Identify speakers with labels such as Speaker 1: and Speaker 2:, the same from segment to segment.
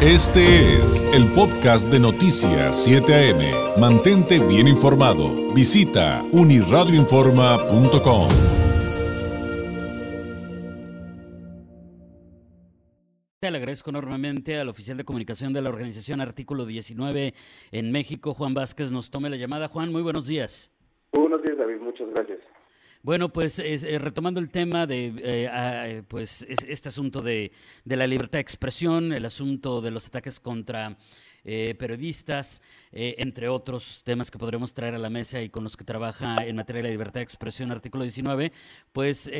Speaker 1: Este es el podcast de Noticias 7 AM. Mantente bien informado. Visita uniradioinforma.com.
Speaker 2: Le agradezco enormemente al oficial de comunicación de la organización Artículo 19 en México, Juan Vázquez, nos tome la llamada. Juan, muy buenos días.
Speaker 3: Buenos días, David. Muchas gracias.
Speaker 2: Bueno, pues eh, retomando el tema de eh, eh, pues este asunto de, la libertad de expresión, el asunto de los ataques contra periodistas, entre otros temas que podremos traer a la mesa y con los que trabaja en materia de la libertad de expresión, artículo 19, pues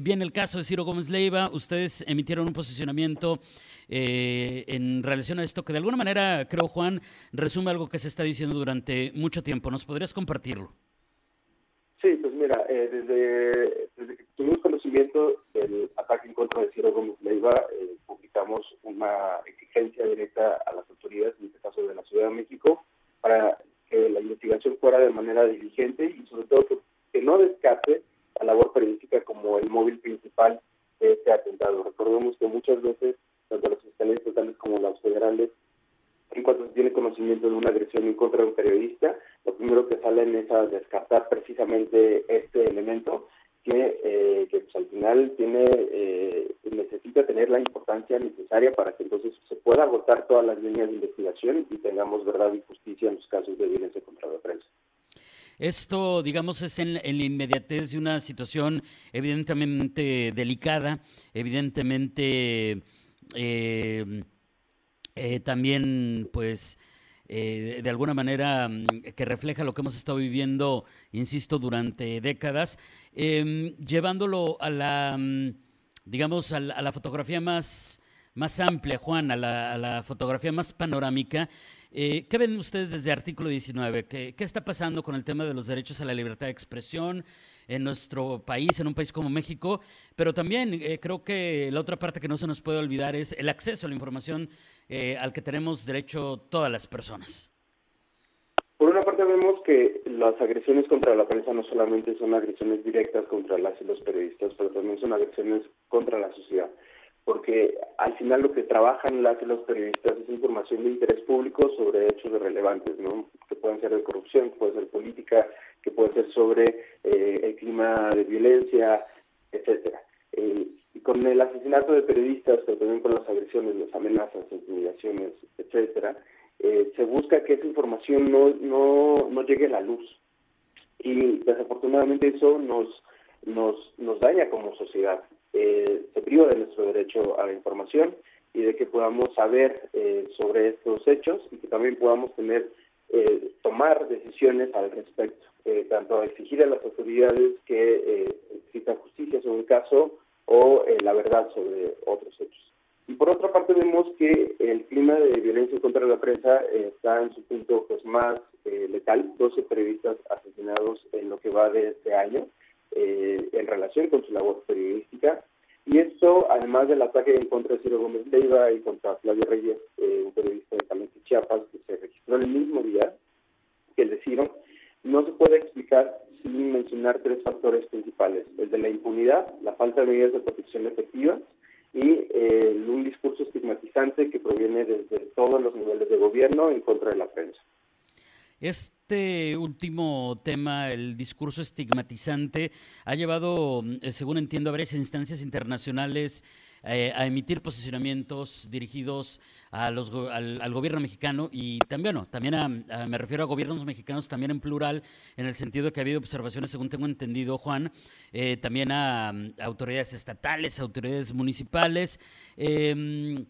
Speaker 2: viene el caso de Ciro Gómez Leiva, ustedes emitieron un posicionamiento en relación a esto que de alguna manera, creo Juan, resume algo que se está diciendo durante mucho tiempo. ¿Nos podrías compartirlo?
Speaker 3: Sí, pues mira, eh, desde, que tuvimos conocimiento del ataque en contra de Ciro Gómez Leiva, eh, publicamos una exigencia directa a las autoridades, en este caso de la Ciudad de México, para que la investigación fuera de manera diligente y sobre todo que, no descarte la labor periodística como el móvil principal de este atentado. Recordemos que muchas veces, tanto los fiscales estatales como los federales, en cuanto se tiene conocimiento de una agresión en contra de un periodista, primero que salen es a descartar precisamente este elemento que, eh, que pues, al final tiene eh, necesita tener la importancia necesaria para que entonces se pueda agotar todas las líneas de investigación y tengamos verdad y justicia en los casos de violencia contra la prensa.
Speaker 2: Esto, digamos, es en, en, la inmediatez de una situación evidentemente delicada, evidentemente eh, eh, también, pues, eh, de alguna manera mm, que refleja lo que hemos estado viviendo, insisto, durante décadas, em, llevándolo a la, mm, digamos, a la, fotografía más, más amplia, Juan, a la, fotografía más panorámica. Eh, ¿Qué ven ustedes desde artículo 19? ¿Qué, ¿Qué, está pasando con el tema de los derechos a la libertad de expresión en nuestro país, en un país como México? Pero también eh, creo que la otra parte que no se nos puede olvidar es el acceso a la información eh, al que tenemos derecho todas las personas.
Speaker 3: Por una parte vemos que las agresiones contra la prensa no solamente son agresiones directas contra las y los periodistas, pero también son agresiones contra la sociedad porque al final lo que trabajan las los periodistas es información de interés público sobre hechos relevantes, ¿no? que pueden ser de corrupción, que puede ser política, que puede ser sobre eh, el clima de violencia, etcétera. Eh, y con el asesinato de periodistas, pero también con las agresiones, las amenazas, intimidaciones, etcétera, eh, se busca que esa información no, no, no llegue a la luz. Y desafortunadamente eso nos, nos, nos daña como sociedad eh, se priva de nuestro derecho a la información y de que podamos saber eh, sobre estos hechos y que también podamos tener eh, tomar decisiones al respecto, eh, tanto exigir a las autoridades que exista justicia sobre el caso o la verdad sobre otros hechos. Y por otra parte vemos que el clima de violencia contra la prensa está en su punto pues más letal, 12 periodistas asesinados en lo que va de este año. Eh, en relación con su labor periodística. Y esto, además del ataque en contra de Ciro Gómez Leiva y contra Flavio Reyes, eh, un periodista de Caliente Chiapas, que se registró el mismo día que el de no se puede explicar sin mencionar tres factores principales, el de la impunidad, la falta de medidas de protección efectivas y eh, un discurso estigmatizante que proviene desde todos los niveles de gobierno en contra de la prensa.
Speaker 2: Este último tema, el discurso estigmatizante, ha llevado, eh, según entiendo, a varias instancias internacionales eh, a emitir posicionamientos dirigidos a los, al, gobierno mexicano y también, no, también me refiero a gobiernos mexicanos también en plural, en el sentido de que ha habido observaciones, según tengo entendido, Juan, eh, también a, a, autoridades estatales, autoridades municipales. Eh,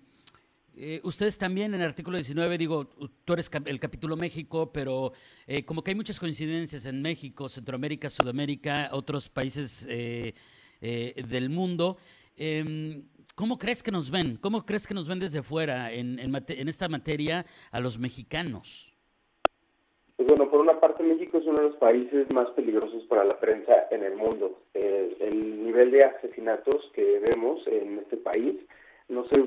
Speaker 2: eh, ustedes también en el artículo 19, digo, tú eres el capítulo México, pero eh, como que hay muchas coincidencias en México, Centroamérica, Sudamérica, otros países eh, del mundo. Em, ¿Cómo crees que nos ven? ¿Cómo crees que nos ven desde fuera en, en, esta materia a los mexicanos?
Speaker 3: Pues bueno, por una parte México es uno de los países más peligrosos para la prensa en el mundo. el nivel de asesinatos que vemos en este país no se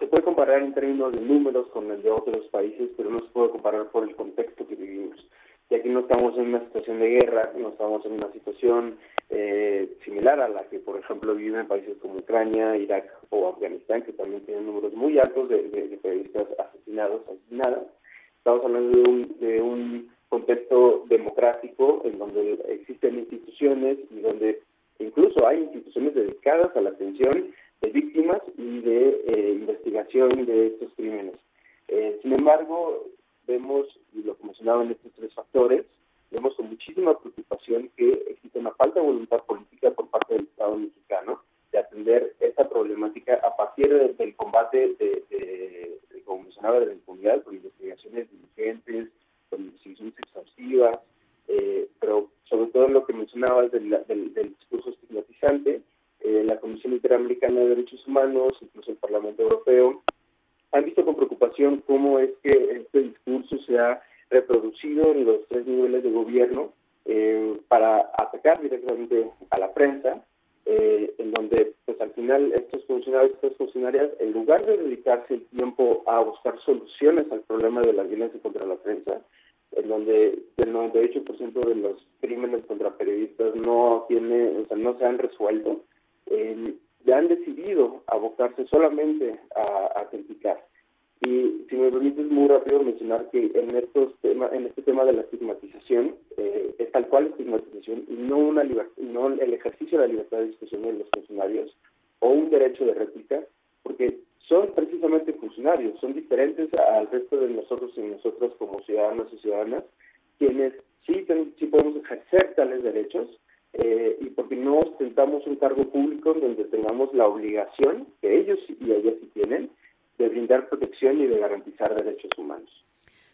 Speaker 3: se puede comparar en términos de números con el de otros países, pero no se puede comparar por el contexto que vivimos. Y aquí no estamos en una situación de guerra, no estamos en una situación eh, similar a la que, por ejemplo, viven países como Ucrania, Irak o Afganistán, que también tienen números muy altos de, periodistas asesinados, asesinadas. Estamos hablando de un, de un contexto democrático en donde existen instituciones y donde incluso hay instituciones dedicadas a la atención de víctimas y de eh, investigación de estos crímenes. Eh, sin embargo, vemos, y lo que mencionaban estos tres factores, vemos con muchísima preocupación que existe una falta de voluntad política por parte del Estado mexicano de atender esta problemática a partir del combate de, como mencionaba, de la impunidad, con investigaciones diligentes, con investigaciones exhaustivas, eh, pero sobre todo lo que mencionabas del, estigmatizante, eh, la Comisión Interamericana de Derechos Humanos, incluso el Parlamento Europeo, han visto con preocupación cómo es que este discurso se ha reproducido en los tres niveles de gobierno eh, para atacar directamente a la prensa, eh, en donde pues al final estos funcionarios, estas funcionarias, en lugar de dedicarse el tiempo a buscar soluciones al problema de la violencia contra la prensa, en donde el 98% de los crímenes contra periodistas no tiene, o sea, no se han resuelto, eh, ya han decidido abocarse solamente a, criticar. Y si me permites muy rápido mencionar que en estos temas, en este tema de la estigmatización, eh, es tal cual estigmatización y no una no el ejercicio de la libertad de expresión de los funcionarios o un derecho de réplica, porque son precisamente funcionarios, son diferentes al resto de nosotros y nosotros como ciudadanos y ciudadanas, quienes sí, sí podemos ejercer tales derechos, eh, y porque no ostentamos un cargo público donde tengamos la obligación, que ellos y ellas sí tienen, de brindar protección y de garantizar derechos humanos.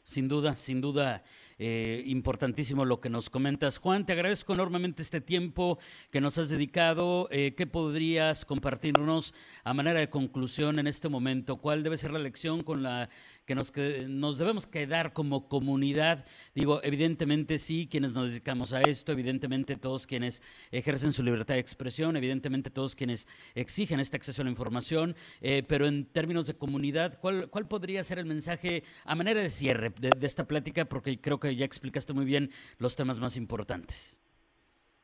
Speaker 2: Sin duda, sin duda, eh, importantísimo lo que nos comentas. Juan, te agradezco enormemente este tiempo que nos has dedicado. Eh, ¿Qué podrías compartirnos a manera de conclusión en este momento? ¿Cuál debe ser la lección con la que nos, que nos debemos quedar como comunidad? Digo, evidentemente sí, quienes nos dedicamos a esto, evidentemente todos quienes ejercen su libertad de expresión, evidentemente todos quienes exigen este acceso a la información, eh, pero en términos de comunidad, ¿cuál, ¿cuál podría ser el mensaje a manera de cierre de, de esta plática? Porque creo que ya explicaste muy bien los temas más importantes.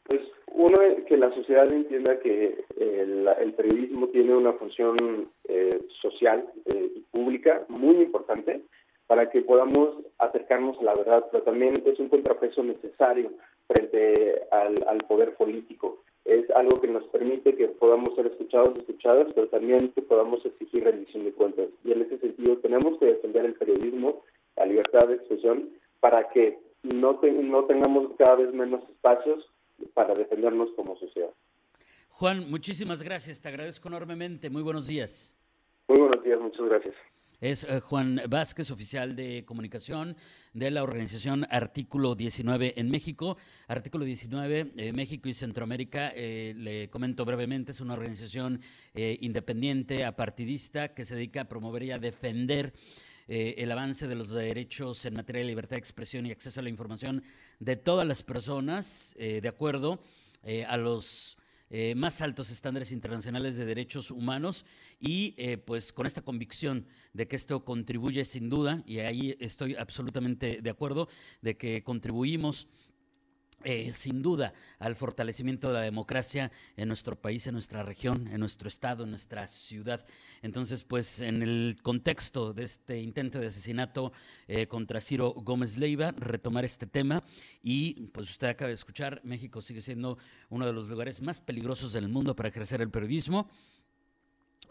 Speaker 3: Pues uno que la sociedad entienda que el, periodismo tiene una función eh, social eh, y pública muy importante para que podamos acercarnos a la verdad, pero también es un contrapeso necesario frente al, al poder político. Es algo que nos permite que podamos ser escuchados escuchadas, pero también que podamos exigir rendición de cuentas. Y en ese sentido tenemos que defender el periodismo, la libertad de expresión, para que no, no tengamos cada vez menos espacios para defendernos como sociedad.
Speaker 2: Juan, muchísimas gracias, te agradezco enormemente. Muy buenos días.
Speaker 3: Muy buenos días, muchas gracias.
Speaker 2: Es eh, Juan Vázquez, oficial de comunicación de la organización Artículo 19 en México. Artículo 19, eh, México y Centroamérica, eh, le comento brevemente, es una organización independiente, apartidista, que se dedica a promover y a defender eh, el avance de los derechos en materia de libertad de expresión y acceso a la información de todas las personas, eh, de acuerdo eh, a los más altos estándares internacionales de derechos humanos y pues con esta convicción de que esto contribuye sin duda, y ahí estoy absolutamente de acuerdo, de que contribuimos eh, sin duda al fortalecimiento de la democracia en nuestro país, en nuestra región, en nuestro estado, en nuestra ciudad. Entonces, pues en el contexto de este intento de asesinato eh, contra Ciro Gómez Leiva, retomar este tema y pues usted acaba de escuchar, México sigue siendo uno de los lugares más peligrosos del mundo para ejercer el periodismo.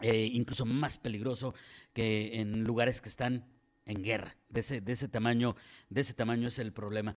Speaker 2: Eh, incluso más peligroso que en lugares que están en guerra. De ese, de ese tamaño, de ese tamaño es el problema.